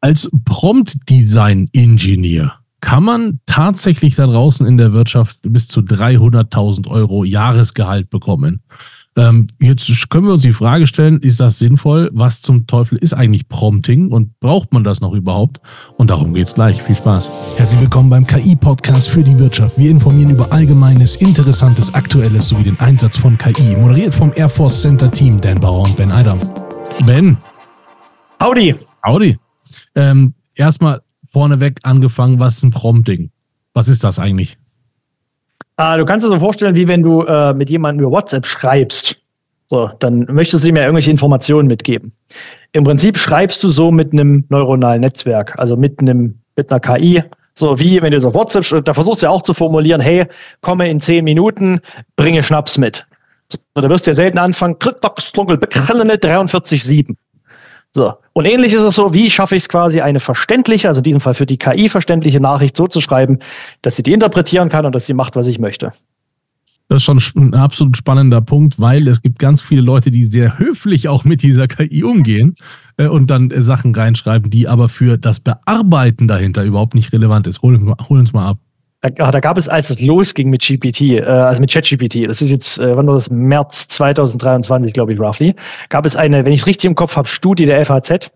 Als Prompt-Design-Ingenieur kann man tatsächlich da draußen in der Wirtschaft bis zu 300.000 Euro Jahresgehalt bekommen. Ähm, jetzt können wir uns die Frage stellen, ist das sinnvoll? Was zum Teufel ist eigentlich Prompting und braucht man das noch überhaupt? Und darum geht es gleich. Viel Spaß. Herzlich willkommen beim KI-Podcast für die Wirtschaft. Wir informieren über Allgemeines, Interessantes, Aktuelles sowie den Einsatz von KI. Moderiert vom Air Force Center Team Dan Bauer und Ben Eidam. Ben. Howdy. Howdy. Ähm, erstmal vorneweg angefangen, was ist ein Prompting? Was ist das eigentlich? Ah, du kannst dir so vorstellen, wie wenn du äh, mit jemandem über WhatsApp schreibst. So, dann möchtest du ihm ja irgendwelche Informationen mitgeben. Im Prinzip schreibst du so mit einem neuronalen Netzwerk, also mit einem mit einer KI. So wie wenn du so WhatsApp, da versuchst du ja auch zu formulieren, hey, komme in zehn Minuten, bringe Schnaps mit. So, da wirst du ja selten anfangen, 43,7. So. Und ähnlich ist es so, wie schaffe ich es quasi, eine verständliche, also in diesem Fall für die KI verständliche Nachricht so zu schreiben, dass sie die interpretieren kann und dass sie macht, was ich möchte. Das ist schon ein absolut spannender Punkt, weil es gibt ganz viele Leute, die sehr höflich auch mit dieser KI umgehen äh, und dann äh, Sachen reinschreiben, die aber für das Bearbeiten dahinter überhaupt nicht relevant ist. Hol, hol uns mal ab. Da, da, gab es, als es losging mit GPT, äh, also mit ChatGPT, das ist jetzt, äh, wann war das? März 2023, glaube ich, roughly, gab es eine, wenn ich es richtig im Kopf habe, Studie der FAZ,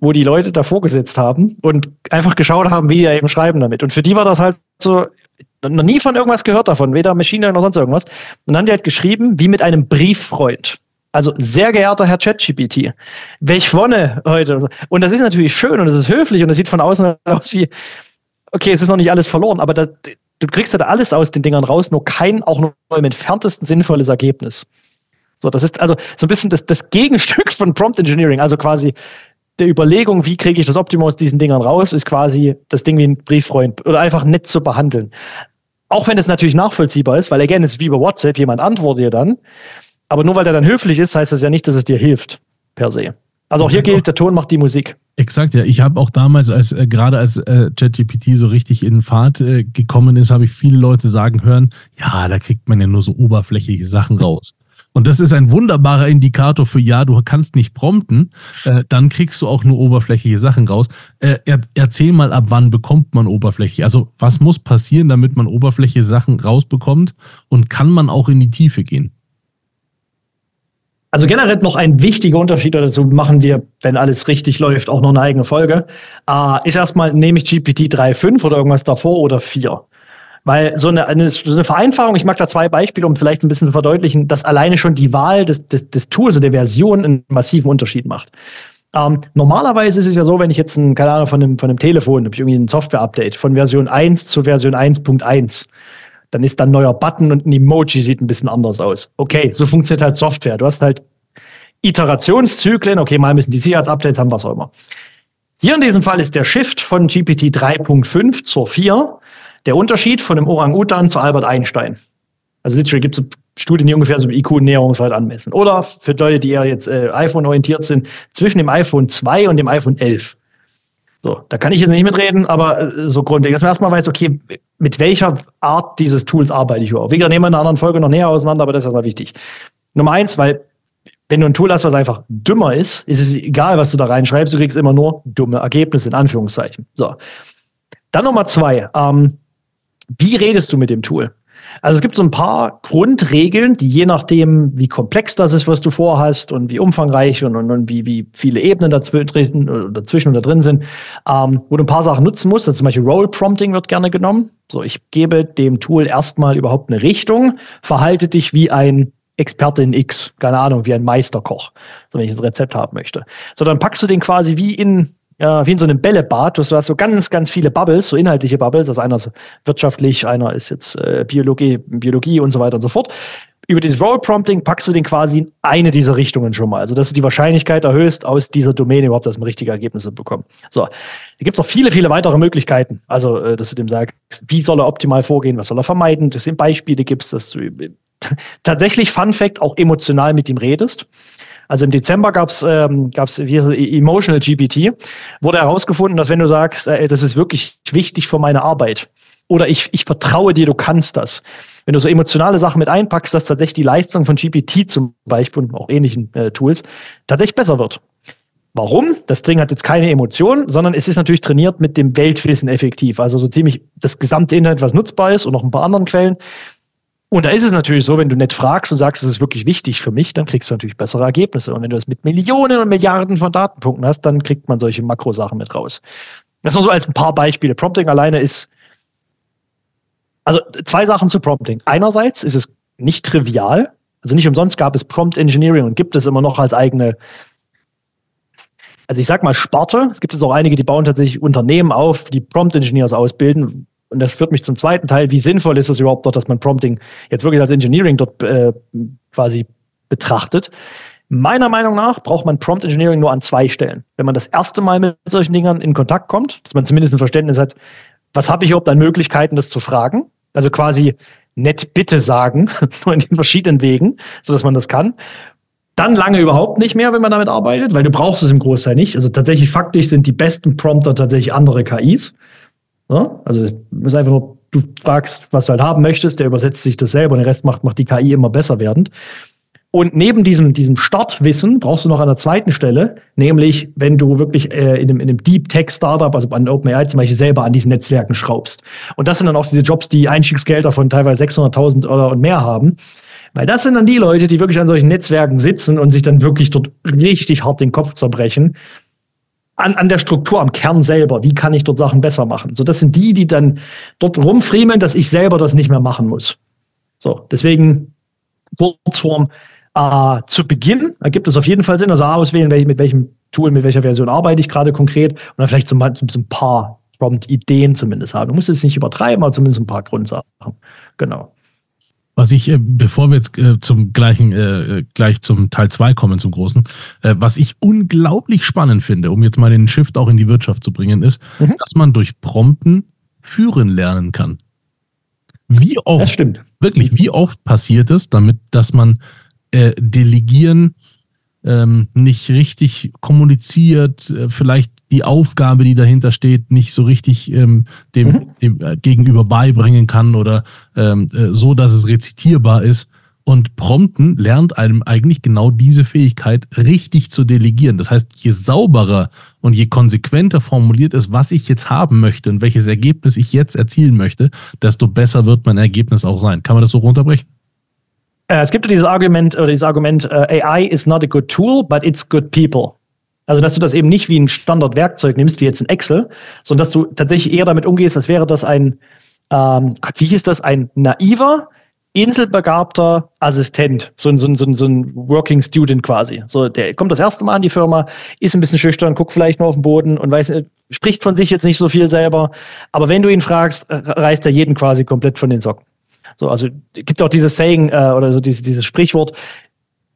wo die Leute davor gesetzt haben und einfach geschaut haben, wie die eben schreiben damit. Und für die war das halt so, noch nie von irgendwas gehört davon, weder Maschine noch sonst irgendwas. Und dann haben die halt geschrieben, wie mit einem Brieffreund. Also, sehr geehrter Herr ChatGPT, welch Wonne heute. Und das ist natürlich schön und es ist höflich und es sieht von außen aus wie, okay, es ist noch nicht alles verloren, aber da, du kriegst halt alles aus den Dingern raus, nur kein, auch nur im entferntesten sinnvolles Ergebnis. So, das ist also so ein bisschen das, das Gegenstück von Prompt Engineering, also quasi der Überlegung, wie kriege ich das Optimum aus diesen Dingern raus, ist quasi das Ding wie ein Brieffreund oder einfach nett zu behandeln. Auch wenn es natürlich nachvollziehbar ist, weil again, es ist wie bei WhatsApp, jemand antwortet dir dann. Aber nur weil der dann höflich ist, heißt das ja nicht, dass es dir hilft, per se. Also auch hier gilt, der Ton macht die Musik. Exakt, ja. Ich habe auch damals, als äh, gerade als äh, ChatGPT so richtig in Fahrt äh, gekommen ist, habe ich viele Leute sagen hören, ja, da kriegt man ja nur so oberflächliche Sachen raus. Und das ist ein wunderbarer Indikator für, ja, du kannst nicht prompten, äh, dann kriegst du auch nur oberflächliche Sachen raus. Äh, er, erzähl mal, ab wann bekommt man Oberfläche? Also was muss passieren, damit man oberflächliche Sachen rausbekommt? Und kann man auch in die Tiefe gehen? Also generell noch ein wichtiger Unterschied, dazu machen wir, wenn alles richtig läuft, auch noch eine eigene Folge, äh, ist erstmal, nehme ich GPT 3.5 oder irgendwas davor oder 4. Weil so eine, eine, so eine Vereinfachung, ich mag da zwei Beispiele, um vielleicht ein bisschen zu verdeutlichen, dass alleine schon die Wahl des, des, des Tools oder der Version einen massiven Unterschied macht. Ähm, normalerweise ist es ja so, wenn ich jetzt ein, keine Ahnung, von einem, von einem Telefon, habe ich irgendwie ein Software-Update von Version 1 zu Version 1.1 dann ist da ein neuer Button und ein Emoji sieht ein bisschen anders aus. Okay, so funktioniert halt Software. Du hast halt Iterationszyklen. Okay, mal müssen die Sicherheitsupdates haben, was auch immer. Hier in diesem Fall ist der Shift von GPT 3.5 zur 4 der Unterschied von dem Orang-Utan zu Albert Einstein. Also literally gibt es Studien, die ungefähr so IQ-Näherungswert anmessen. Oder für Leute, die eher jetzt äh, iPhone-orientiert sind, zwischen dem iPhone 2 und dem iPhone 11. So, da kann ich jetzt nicht mitreden, aber äh, so grundlegend, dass man erstmal weiß, okay, mit welcher Art dieses Tools arbeite ich überhaupt. Gesagt, nehmen wir in einer anderen Folge noch näher auseinander, aber das ist aber wichtig. Nummer eins, weil wenn du ein Tool hast, was einfach dümmer ist, ist es egal, was du da reinschreibst, du kriegst immer nur dumme Ergebnisse, in Anführungszeichen. So. Dann Nummer zwei, ähm, wie redest du mit dem Tool? Also es gibt so ein paar Grundregeln, die je nachdem, wie komplex das ist, was du vorhast und wie umfangreich und, und, und wie, wie viele Ebenen dazwischen, dazwischen oder drin sind, ähm, wo du ein paar Sachen nutzen musst. Also zum Beispiel Role Prompting wird gerne genommen. So, ich gebe dem Tool erstmal überhaupt eine Richtung, verhalte dich wie ein Experte in X, keine Ahnung, wie ein Meisterkoch, so wenn ich ein Rezept haben möchte. So, dann packst du den quasi wie in ja, wie in so einem Bällebad. Du hast so ganz, ganz viele Bubbles, so inhaltliche Bubbles. Also einer ist wirtschaftlich, einer ist jetzt äh, Biologie, Biologie und so weiter und so fort. Über dieses Role Prompting packst du den quasi in eine dieser Richtungen schon mal. Also, dass du die Wahrscheinlichkeit erhöhst, aus dieser Domäne überhaupt das richtige Ergebnisse bekommen. So. Da gibt es noch viele, viele weitere Möglichkeiten. Also, äh, dass du dem sagst, wie soll er optimal vorgehen, was soll er vermeiden, dass du ihm Beispiele gibst, dass du tatsächlich Fun Fact auch emotional mit ihm redest. Also im Dezember gab es ähm, gab's, Emotional GPT, wurde herausgefunden, dass wenn du sagst, äh, das ist wirklich wichtig für meine Arbeit oder ich, ich vertraue dir, du kannst das. Wenn du so emotionale Sachen mit einpackst, dass tatsächlich die Leistung von GPT zum Beispiel und auch ähnlichen äh, Tools tatsächlich besser wird. Warum? Das Ding hat jetzt keine Emotionen, sondern es ist natürlich trainiert mit dem Weltwissen effektiv. Also so ziemlich das gesamte Internet, was nutzbar ist und noch ein paar anderen Quellen. Und da ist es natürlich so, wenn du nicht fragst und sagst, es ist wirklich wichtig für mich, dann kriegst du natürlich bessere Ergebnisse. Und wenn du das mit Millionen und Milliarden von Datenpunkten hast, dann kriegt man solche Makrosachen mit raus. Das nur so als ein paar Beispiele. Prompting alleine ist, also zwei Sachen zu Prompting. Einerseits ist es nicht trivial, also nicht umsonst gab es Prompt Engineering und gibt es immer noch als eigene also ich sag mal Sparte. Es gibt jetzt auch einige, die bauen tatsächlich Unternehmen auf, die Prompt Engineers ausbilden. Und das führt mich zum zweiten Teil. Wie sinnvoll ist es überhaupt dort, dass man Prompting jetzt wirklich als Engineering dort äh, quasi betrachtet? Meiner Meinung nach braucht man Prompt Engineering nur an zwei Stellen. Wenn man das erste Mal mit solchen Dingern in Kontakt kommt, dass man zumindest ein Verständnis hat, was habe ich überhaupt an Möglichkeiten, das zu fragen? Also quasi nett bitte sagen, in den verschiedenen Wegen, sodass man das kann. Dann lange überhaupt nicht mehr, wenn man damit arbeitet, weil du brauchst es im Großteil nicht. Also tatsächlich faktisch sind die besten Prompter tatsächlich andere KIs. Ja? Also es ist einfach nur, du fragst, was du halt haben möchtest, der übersetzt sich das selber und den Rest macht, macht die KI immer besser werdend. Und neben diesem, diesem Startwissen brauchst du noch an der zweiten Stelle, nämlich wenn du wirklich äh, in, einem, in einem Deep Tech Startup, also an OpenAI zum Beispiel, selber an diesen Netzwerken schraubst. Und das sind dann auch diese Jobs, die Einstiegsgelder von teilweise 600.000 Dollar und mehr haben. Weil das sind dann die Leute, die wirklich an solchen Netzwerken sitzen und sich dann wirklich dort richtig hart den Kopf zerbrechen. An, an der Struktur, am Kern selber. Wie kann ich dort Sachen besser machen? So, das sind die, die dann dort rumfriemeln, dass ich selber das nicht mehr machen muss. So, deswegen Kurzform. Äh, zu Beginn ergibt es auf jeden Fall Sinn, also auswählen, welch, mit welchem Tool, mit welcher Version arbeite ich gerade konkret und dann vielleicht so, so ein paar Prompt-Ideen zumindest haben. Du musst es nicht übertreiben, aber zumindest ein paar Grundsachen. Genau. Was ich, äh, bevor wir jetzt äh, zum gleichen, äh, gleich zum Teil 2 kommen, zum großen, was ich unglaublich spannend finde, um jetzt mal den Shift auch in die Wirtschaft zu bringen, ist, mhm. dass man durch Prompten führen lernen kann. Wie oft, das stimmt. wirklich, wie oft passiert es, damit, dass man äh, delegieren ähm, nicht richtig kommuniziert, äh, vielleicht die Aufgabe, die dahinter steht, nicht so richtig ähm, dem, mhm. dem äh, Gegenüber beibringen kann oder ähm, äh, so, dass es rezitierbar ist. Und Prompten lernt einem eigentlich genau diese Fähigkeit richtig zu delegieren. Das heißt, je sauberer und je konsequenter formuliert ist, was ich jetzt haben möchte und welches Ergebnis ich jetzt erzielen möchte, desto besser wird mein Ergebnis auch sein. Kann man das so runterbrechen? Äh, es gibt dieses Argument oder dieses Argument, uh, AI is not a good tool, but it's good people. Also, dass du das eben nicht wie ein Standardwerkzeug nimmst, wie jetzt ein Excel, sondern dass du tatsächlich eher damit umgehst, als wäre das ein, ähm, wie hieß das, ein naiver, inselbegabter Assistent, so ein, so, ein, so, ein, so ein Working Student quasi. So, der kommt das erste Mal an die Firma, ist ein bisschen schüchtern, guckt vielleicht nur auf den Boden und weiß, äh, spricht von sich jetzt nicht so viel selber. Aber wenn du ihn fragst, reißt er jeden quasi komplett von den Socken. So, also gibt auch dieses Saying äh, oder so dieses, dieses Sprichwort,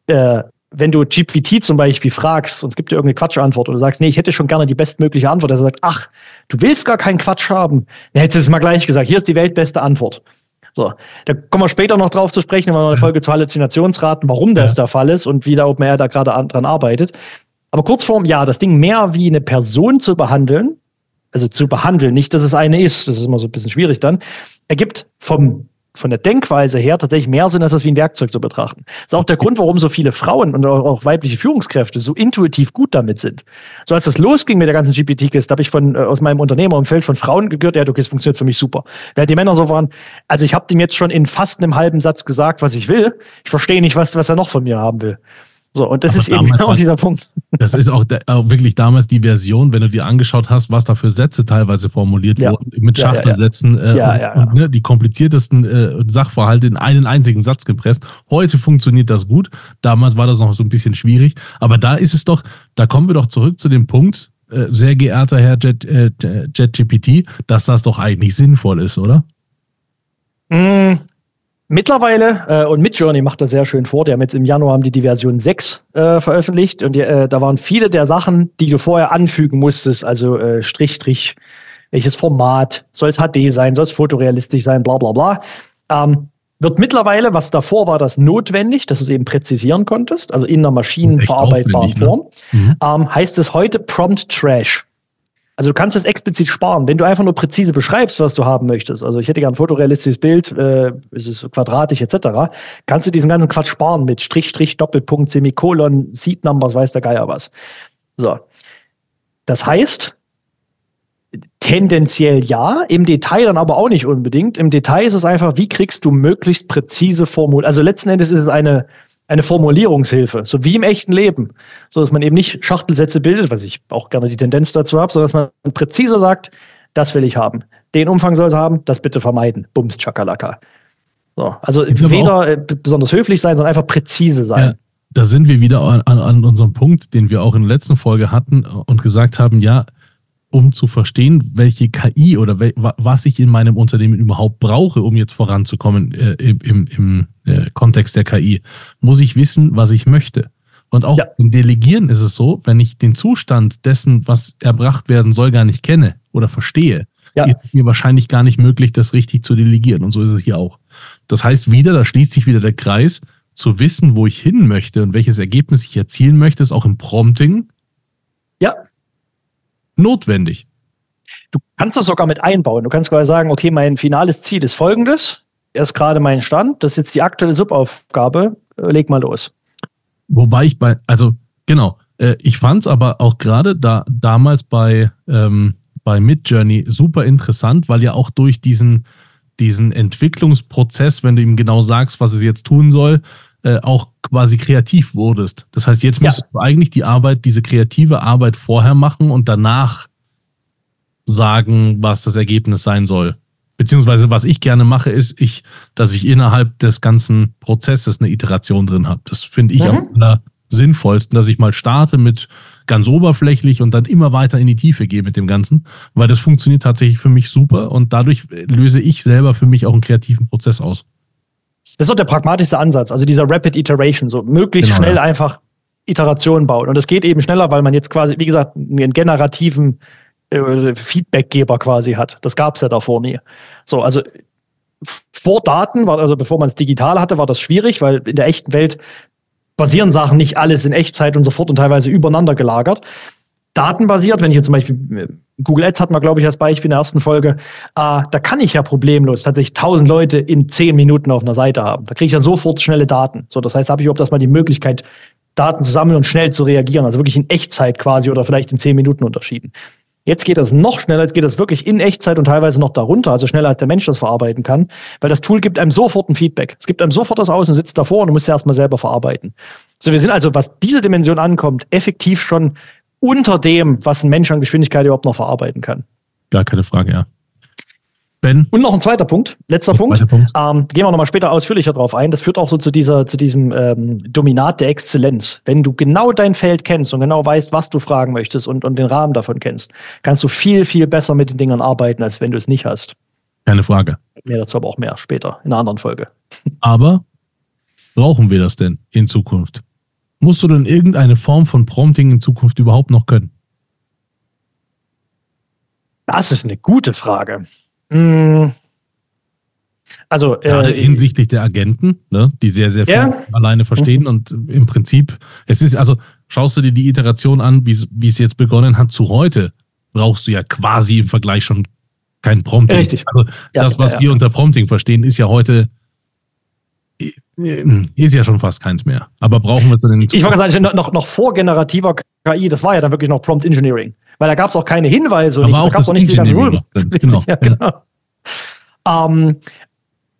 äh, wenn du GPT zum Beispiel fragst und es gibt dir irgendeine Quatschantwort und du sagst, nee, ich hätte schon gerne die bestmögliche Antwort, er sagt, ach, du willst gar keinen Quatsch haben. Dann hättest du es mal gleich gesagt, hier ist die weltbeste Antwort. So, da kommen wir später noch drauf zu sprechen, wenn wir eine Folge zu Halluzinationsraten, warum das ja. der Fall ist und wie der OpenAI da gerade dran arbeitet. Aber kurzform, ja, das Ding mehr wie eine Person zu behandeln, also zu behandeln, nicht, dass es eine ist, das ist immer so ein bisschen schwierig dann, ergibt vom von der Denkweise her tatsächlich mehr Sinn, als das wie ein Werkzeug zu betrachten. Das ist auch der Grund, warum so viele Frauen und auch weibliche Führungskräfte so intuitiv gut damit sind. So als das losging mit der ganzen GPT-Kiste, habe ich von, äh, aus meinem Unternehmerumfeld von Frauen gehört, ja, okay, es funktioniert für mich super. Während die Männer so waren, also ich habe dem jetzt schon in fast einem halben Satz gesagt, was ich will. Ich verstehe nicht, was, was er noch von mir haben will. So, und das Aber ist eben genau dieser Punkt. Das ist auch, auch, wirklich damals die Version, wenn du dir angeschaut hast, was da für Sätze teilweise formuliert ja. wurden, mit Schachtelsätzen ja, ja, äh, und, und ne, die kompliziertesten äh, Sachverhalte in einen einzigen Satz gepresst. Heute funktioniert das gut. Damals war das noch so ein bisschen schwierig. Aber da ist es doch, da kommen wir doch zurück zu dem Punkt, äh, sehr geehrter Herr JetGPT, äh, dass das doch eigentlich sinnvoll ist, oder? Mm, Mittlerweile, äh, und Midjourney macht das sehr schön vor, die haben jetzt im Januar haben die, die Version 6 äh, veröffentlicht und die, äh, da waren viele der Sachen, die du vorher anfügen musstest, also äh, Strich, Strich, welches Format, soll es HD sein, soll es fotorealistisch sein, bla bla bla. Ähm, wird mittlerweile, was davor war, das notwendig, dass du es eben präzisieren konntest, also in einer maschinenverarbeitbaren ne? Form, mhm. ähm, heißt es heute Prompt Trash. Also du kannst das explizit sparen, wenn du einfach nur präzise beschreibst, was du haben möchtest. Also ich hätte gern ein fotorealistisches Bild, äh, es ist quadratisch etc. Kannst du diesen ganzen Quatsch sparen mit Strich, Strich, Doppelpunkt, Semikolon, Seed Numbers, weiß der Geier was. So. Das heißt, tendenziell ja, im Detail dann aber auch nicht unbedingt. Im Detail ist es einfach, wie kriegst du möglichst präzise Formul. Also letzten Endes ist es eine, eine Formulierungshilfe, so wie im echten Leben. So dass man eben nicht Schachtelsätze bildet, was ich auch gerne die Tendenz dazu habe, sondern dass man präziser sagt, das will ich haben. Den Umfang soll es haben, das bitte vermeiden. Bums, Chakalaka. So, also weder äh, besonders höflich sein, sondern einfach präzise sein. Ja, da sind wir wieder an, an unserem Punkt, den wir auch in der letzten Folge hatten und gesagt haben, ja, um zu verstehen, welche KI oder wel, was ich in meinem Unternehmen überhaupt brauche, um jetzt voranzukommen äh, im, im äh, Kontext der KI, muss ich wissen, was ich möchte. Und auch ja. im Delegieren ist es so, wenn ich den Zustand dessen, was erbracht werden soll, gar nicht kenne oder verstehe, ja. ist mir wahrscheinlich gar nicht möglich, das richtig zu delegieren. Und so ist es hier auch. Das heißt wieder, da schließt sich wieder der Kreis, zu wissen, wo ich hin möchte und welches Ergebnis ich erzielen möchte, ist auch im Prompting. Ja notwendig. Du kannst das sogar mit einbauen. Du kannst quasi sagen, okay, mein finales Ziel ist folgendes. Er ist gerade mein Stand. Das ist jetzt die aktuelle Subaufgabe. Äh, leg mal los. Wobei ich bei, also genau, äh, ich fand es aber auch gerade da damals bei, ähm, bei Midjourney super interessant, weil ja auch durch diesen, diesen Entwicklungsprozess, wenn du ihm genau sagst, was es jetzt tun soll, äh, auch quasi kreativ wurdest. Das heißt, jetzt müsstest ja. du eigentlich die Arbeit, diese kreative Arbeit vorher machen und danach sagen, was das Ergebnis sein soll. Beziehungsweise, was ich gerne mache, ist, ich, dass ich innerhalb des ganzen Prozesses eine Iteration drin habe. Das finde ich mhm. am sinnvollsten, dass ich mal starte mit ganz oberflächlich und dann immer weiter in die Tiefe gehe mit dem Ganzen, weil das funktioniert tatsächlich für mich super und dadurch löse ich selber für mich auch einen kreativen Prozess aus. Das ist auch der pragmatischste Ansatz, also dieser Rapid Iteration, so möglichst genau, schnell ja. einfach Iterationen bauen. Und das geht eben schneller, weil man jetzt quasi, wie gesagt, einen generativen äh, Feedbackgeber quasi hat. Das gab es ja davor nie. So, also vor Daten, war, also bevor man es digital hatte, war das schwierig, weil in der echten Welt basieren Sachen nicht alles in Echtzeit und sofort und teilweise übereinander gelagert datenbasiert, wenn ich jetzt zum Beispiel äh, Google Ads hat man, glaube ich, als Beispiel in der ersten Folge, äh, da kann ich ja problemlos tatsächlich tausend Leute in zehn Minuten auf einer Seite haben. Da kriege ich dann sofort schnelle Daten. So, das heißt, habe ich überhaupt erstmal die Möglichkeit, Daten zu sammeln und schnell zu reagieren, also wirklich in Echtzeit quasi oder vielleicht in zehn Minuten unterschieden. Jetzt geht das noch schneller, jetzt geht das wirklich in Echtzeit und teilweise noch darunter, also schneller als der Mensch das verarbeiten kann, weil das Tool gibt einem sofort ein Feedback. Es gibt einem sofort das aus und sitzt davor und du musst es erstmal selber verarbeiten. So, wir sind also, was diese Dimension ankommt, effektiv schon unter dem, was ein Mensch an Geschwindigkeit überhaupt noch verarbeiten kann. Gar keine Frage, ja. Ben? Und noch ein zweiter Punkt, letzter Punkt. Punkt. Ähm, gehen wir nochmal später ausführlicher drauf ein. Das führt auch so zu dieser, zu diesem ähm, Dominat der Exzellenz. Wenn du genau dein Feld kennst und genau weißt, was du fragen möchtest und, und den Rahmen davon kennst, kannst du viel, viel besser mit den Dingern arbeiten, als wenn du es nicht hast. Keine Frage. Mehr dazu aber auch mehr später, in einer anderen Folge. Aber brauchen wir das denn in Zukunft? Musst du denn irgendeine Form von Prompting in Zukunft überhaupt noch können? Das ist eine gute Frage. Hm. Also äh, hinsichtlich der Agenten, ne, die sehr, sehr viel ja. alleine verstehen mhm. und im Prinzip, es ist, also schaust du dir die Iteration an, wie es jetzt begonnen hat zu heute, brauchst du ja quasi im Vergleich schon kein Prompting. Richtig. Also ja, das, was ja, wir unter Prompting verstehen, ist ja heute ist ja schon fast keins mehr. Aber brauchen wir es denn in Ich wollte sagen, noch, noch vor generativer KI, das war ja dann wirklich noch Prompt Engineering. Weil da gab es auch keine Hinweise und nichts, da gab es auch nicht die ganzen Rules. Genau. Ja, genau. Ähm,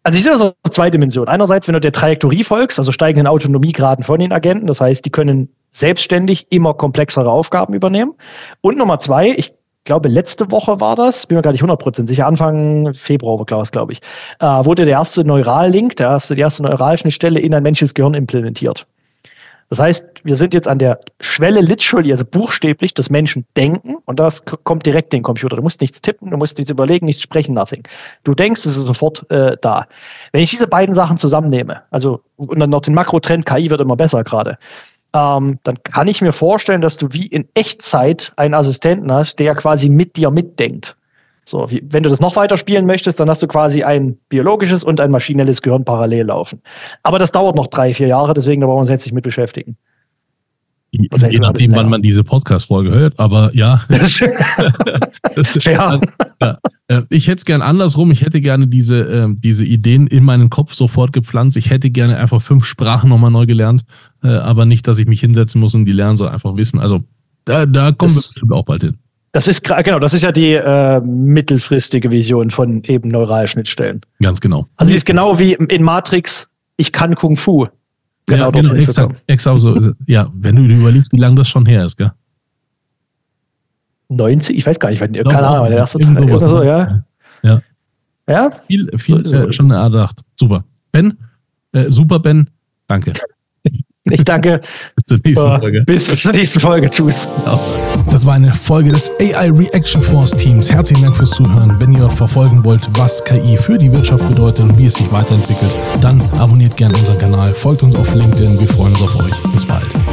also ich sehe das aus zwei Dimensionen. Einerseits, wenn du der Trajektorie folgst, also steigenden Autonomiegraden von den Agenten, das heißt, die können selbstständig immer komplexere Aufgaben übernehmen. Und Nummer zwei, ich glaube, letzte Woche war das, bin mir gar nicht 100% sicher, Anfang Februar war es, glaube ich, äh, wurde der erste Neurallink, der erste, die erste Neuralschnittstelle in ein menschliches Gehirn implementiert. Das heißt, wir sind jetzt an der Schwelle literally, also buchstäblich, des Menschen denken und das kommt direkt in den Computer. Du musst nichts tippen, du musst nichts überlegen, nichts sprechen, nothing. Du denkst, es ist sofort äh, da. Wenn ich diese beiden Sachen zusammennehme, also und dann noch den Makrotrend, KI wird immer besser gerade, ähm, dann kann ich mir vorstellen, dass du wie in Echtzeit einen Assistenten hast, der quasi mit dir mitdenkt. So, wie, wenn du das noch weiter spielen möchtest, dann hast du quasi ein biologisches und ein maschinelles Gehirn parallel laufen. Aber das dauert noch drei, vier Jahre, deswegen da wollen wir uns jetzt nicht mit beschäftigen. Je nachdem, wann man diese Podcast-Folge hört, aber ja. ja. ja. Äh, ich hätte es gern andersrum. Ich hätte gerne diese, äh, diese Ideen in meinen Kopf sofort gepflanzt. Ich hätte gerne einfach fünf Sprachen nochmal neu gelernt, äh, aber nicht, dass ich mich hinsetzen muss und die lernen, sondern einfach wissen. Also Da, da kommen Das- wir bestimmt auch bald hin. Das ist genau, das ist ja die äh, mittelfristige Vision von eben Neuralschnittstellen. Ganz genau. Also die ist genau wie in Matrix, ich kann Kung Fu. Genau, ja, dort genau exakt, exakt so. ist es. Ja, wenn du dir überlegst, wie lange das schon her ist, gell? 90, ich weiß gar nicht, Doch, keine Ahnung, doch, der erste Teil. sowas, Oder so, ne? ja. Ja. Ja, Viel, viel So- so- äh, schon erdacht. Super. Ben, äh, super Ben, danke. Ich danke. Bis zur nächsten Folge. bis bis zur nächsten Folge. Tschüss. Das war eine Folge des AI Reaction Force Teams. Herzlichen Dank fürs Zuhören. Wenn ihr verfolgen wollt, was KI für die Wirtschaft bedeutet und wie es sich weiterentwickelt, dann abonniert gerne unseren Kanal, folgt uns auf LinkedIn. Wir freuen uns auf euch. Bis bald.